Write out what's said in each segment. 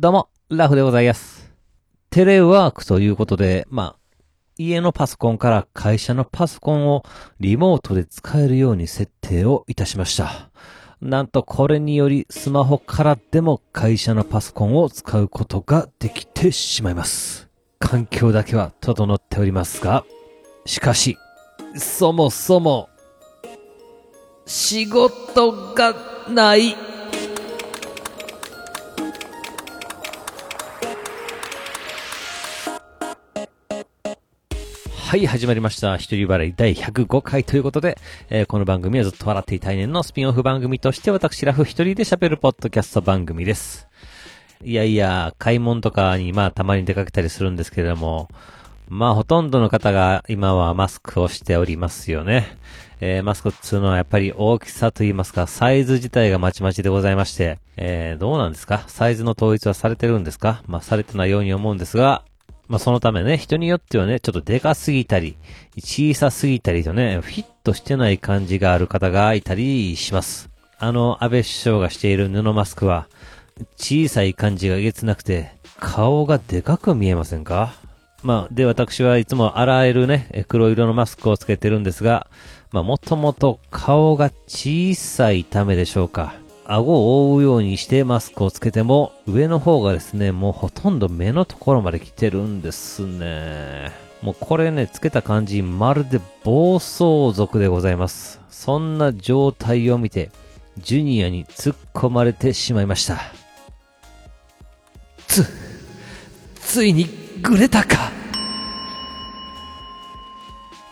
どうも、ラフでございます。テレワークということで、まあ、家のパソコンから会社のパソコンをリモートで使えるように設定をいたしました。なんとこれによりスマホからでも会社のパソコンを使うことができてしまいます。環境だけは整っておりますが、しかし、そもそも、仕事がない。はい、始まりました。一人笑い第105回ということで、えーこの番組はずっと笑っていたい年のスピンオフ番組として私ラフ一人で喋るポッドキャスト番組です。いやいや、買い物とかにまあたまに出かけたりするんですけれども、まあほとんどの方が今はマスクをしておりますよね。えーマスクっつうのはやっぱり大きさと言いますか、サイズ自体がまちまちでございまして、えーどうなんですか？サイズの統一はされてるんですか？まあされてないように思うんですが、まあそのためね、人によってはね、ちょっとでかすぎたり、小さすぎたりとね、フィットしてない感じがある方がいたりします。あの、安倍首相がしている布マスクは、小さい感じがえげつなくて、顔がでかく見えませんか？まあ、で、私はいつも洗えるね、黒色のマスクをつけてるんですが、まあ、もともと顔が小さいためでしょうか。顎を覆うようにしてマスクをつけても、上の方がですね、もうほとんど目のところまで来てるんですね。もうこれね、つけた感じ、まるで暴走族でございます。そんな状態を見て、ジュニアに突っ込まれてしまいました。つ、ついにグレたか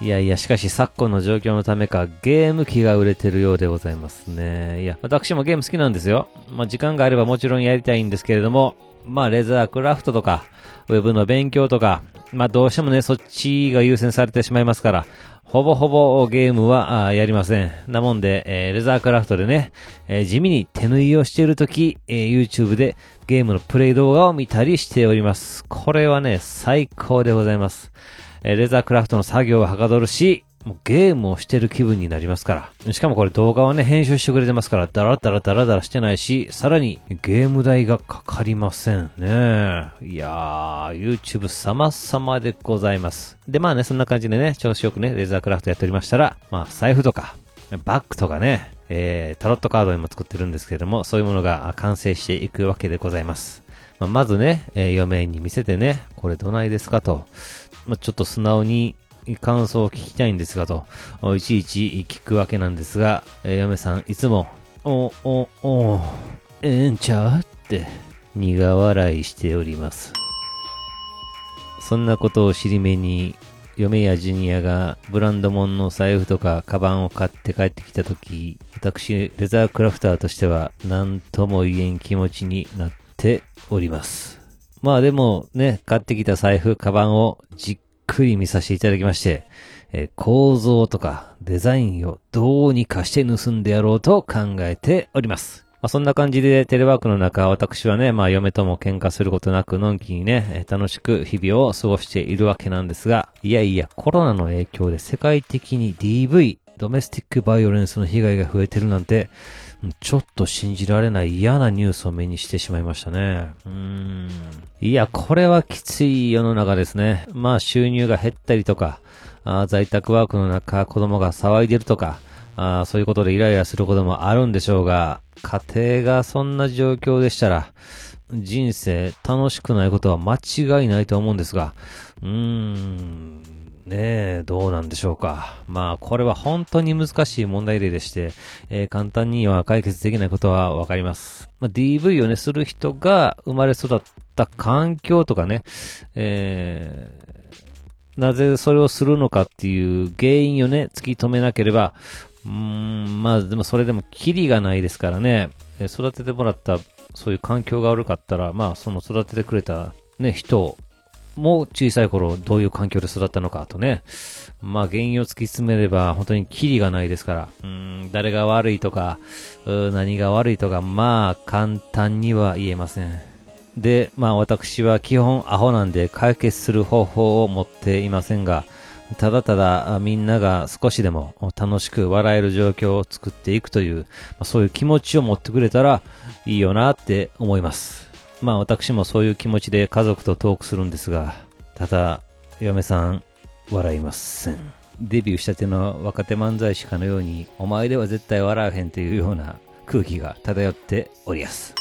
いやいや、しかし昨今の状況のためか、ゲーム機が売れてるようでございますね。いや、私もゲーム好きなんですよ。まあ、時間があればもちろんやりたいんですけれども、まあ、レザークラフトとか、ウェブの勉強とか、まあ、どうしてもね、そっちが優先されてしまいますから、ほぼほぼゲームはやりません。なもんで、えーレザークラフトでね、えー地味に手縫いをしているとき、えー YouTube でゲームのプレイ動画を見たりしております。これはね、最高でございます。えレザークラフトの作業ははかどるし、もうゲームをしてる気分になりますから。しかもこれ動画をね、編集してくれてますから、ダラダラダラダラしてないし、さらにゲーム代がかかりませんね。いやー、YouTube 様々でございます。で、まあね、そんな感じでね、調子よくね、レザークラフトやっておりましたら、まあ、財布とか、バッグとかね、えー、タロットカードにも作ってるんですけれども、そういうものが完成していくわけでございます。まあ、まずね、えー嫁に見せてね、これどないですかと、まあ、ちょっと素直に感想を聞きたいんですがと、いちいち聞くわけなんですが、えー嫁さんいつも、お、お、お、ええんちゃうって苦笑いしております。そんなことを尻目に、嫁やジュニアがブランド物の財布とかカバンを買って帰ってきたとき、私、レザークラフターとしては何とも言えん気持ちになっております。まあでもね、買ってきた財布、カバンをじっくり見させていただきまして、えー構造とかデザインをどうにかして盗んでやろうと考えております。まあ、そんな感じでテレワークの中、私はね、まあ嫁とも喧嘩することなく、のんきにね、えー楽しく日々を過ごしているわけなんですが、いやいや、コロナの影響で世界的に DV、ドメスティックバイオレンスの被害が増えてるなんて、ちょっと信じられない嫌なニュースを目にしてしまいましたね。うーん。いや、これはきつい世の中ですね。まあ収入が減ったりとか、あ在宅ワークの中、子供が騒いでるとか、あそういうことでイライラすることもあるんでしょうが、家庭がそんな状況でしたら、人生楽しくないことは間違いないと思うんですが、うーん、ねえ、どうなんでしょうか。まあ、これは本当に難しい問題例でして、えー簡単には解決できないことはわかります。まあ、DV をね、する人が生まれ育った環境とかね、えーなぜそれをするのかっていう原因をね、突き止めなければ、うーん、まあでもそれでもキリがないですからね、育ててもらった、そういう環境が悪かったら、まあその育ててくれたね、人も小さい頃どういう環境で育ったのかとね、まあ原因を突き詰めれば本当にキリがないですから、うん、誰が悪いとか、何が悪いとか、まあ簡単には言えません。で、まあ私は基本アホなんで解決する方法を持っていませんが、ただただみんなが少しでも楽しく笑える状況を作っていくという、まそういう気持ちを持ってくれたらいいよなって思います。まあ私もそういう気持ちで家族とトークするんですが、ただ、嫁さん、笑いません。デビューしたての若手漫才師かのように、お前では絶対笑わへんというような空気が漂っておりやす。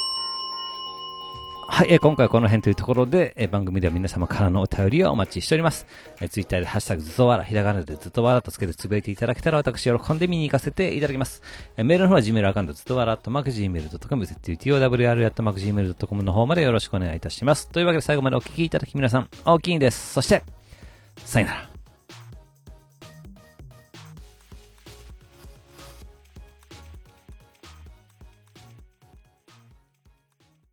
はい、えー、今回はこの辺というところで、えー、番組では皆様からのお便りをお待ちしております。えー、ツイッターでハッシュタグずっとわら、ひらがなでずっとわらとつけてつぶやいていただけたら私喜んで見に行かせていただきます。えー、メールの方は Gmail アカウントずっとわら、とマク Gmail.com、ZUTOWR、とマーク Gmail.com の方までよろしくお願いいたします。というわけで最後までお聞きいただき皆さん、大きいんです。そして、さよなら。